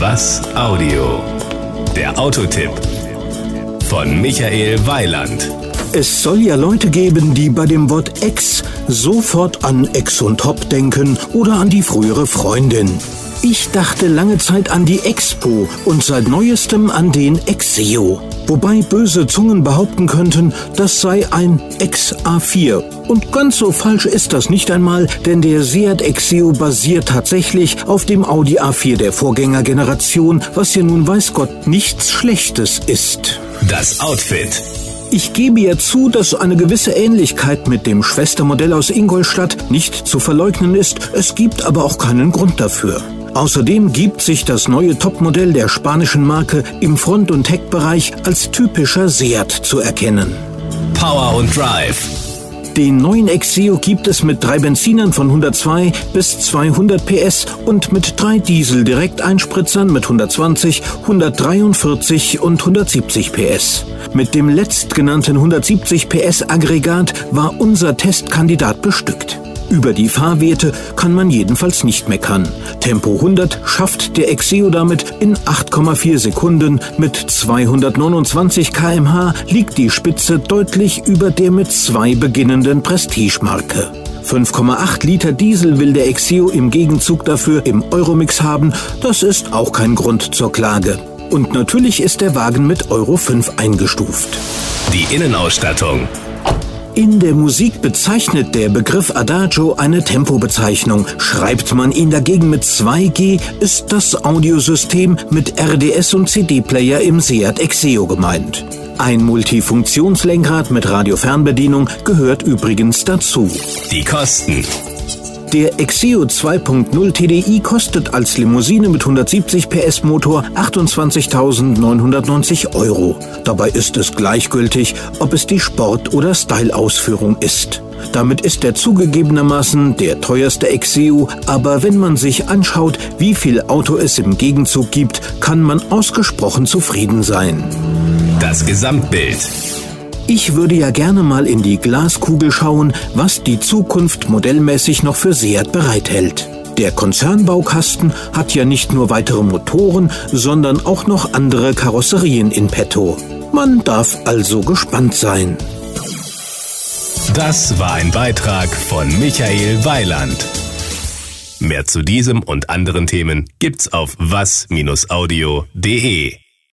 Was Audio? Der Autotipp von Michael Weiland. Es soll ja Leute geben, die bei dem Wort Ex sofort an Ex und Top denken oder an die frühere Freundin. Ich dachte lange Zeit an die Expo und seit neuestem an den Exeo. Wobei böse Zungen behaupten könnten, das sei ein Ex-A4. Und ganz so falsch ist das nicht einmal, denn der Seat Exeo basiert tatsächlich auf dem Audi A4 der Vorgängergeneration, was ja nun weiß Gott nichts Schlechtes ist. Das Outfit. Ich gebe ja zu, dass eine gewisse Ähnlichkeit mit dem Schwestermodell aus Ingolstadt nicht zu verleugnen ist, es gibt aber auch keinen Grund dafür. Außerdem gibt sich das neue Topmodell der spanischen Marke im Front- und Heckbereich als typischer Seat zu erkennen. Power und Drive. Den neuen Exeo gibt es mit drei Benzinern von 102 bis 200 PS und mit drei Diesel-Direkteinspritzern mit 120, 143 und 170 PS. Mit dem letztgenannten 170 PS Aggregat war unser Testkandidat bestückt. Über die Fahrwerte kann man jedenfalls nicht meckern. Tempo 100 schafft der Exeo damit in 8,4 Sekunden. Mit 229 kmh liegt die Spitze deutlich über der mit zwei beginnenden Prestige-Marke. 5,8 Liter Diesel will der Exeo im Gegenzug dafür im Euromix haben. Das ist auch kein Grund zur Klage. Und natürlich ist der Wagen mit Euro 5 eingestuft. Die Innenausstattung. In der Musik bezeichnet der Begriff Adagio eine Tempobezeichnung. Schreibt man ihn dagegen mit 2G, ist das Audiosystem mit RDS und CD-Player im Seat Exeo gemeint. Ein Multifunktionslenkrad mit Radiofernbedienung gehört übrigens dazu. Die Kosten. Der Exeo 2.0 TDI kostet als Limousine mit 170 PS Motor 28.990 Euro. Dabei ist es gleichgültig, ob es die Sport- oder Style-Ausführung ist. Damit ist er zugegebenermaßen der teuerste Exeo, aber wenn man sich anschaut, wie viel Auto es im Gegenzug gibt, kann man ausgesprochen zufrieden sein. Das Gesamtbild. Ich würde ja gerne mal in die Glaskugel schauen, was die Zukunft modellmäßig noch für Seat bereithält. Der Konzernbaukasten hat ja nicht nur weitere Motoren, sondern auch noch andere Karosserien in petto. Man darf also gespannt sein. Das war ein Beitrag von Michael Weiland. Mehr zu diesem und anderen Themen gibt's auf was-audio.de.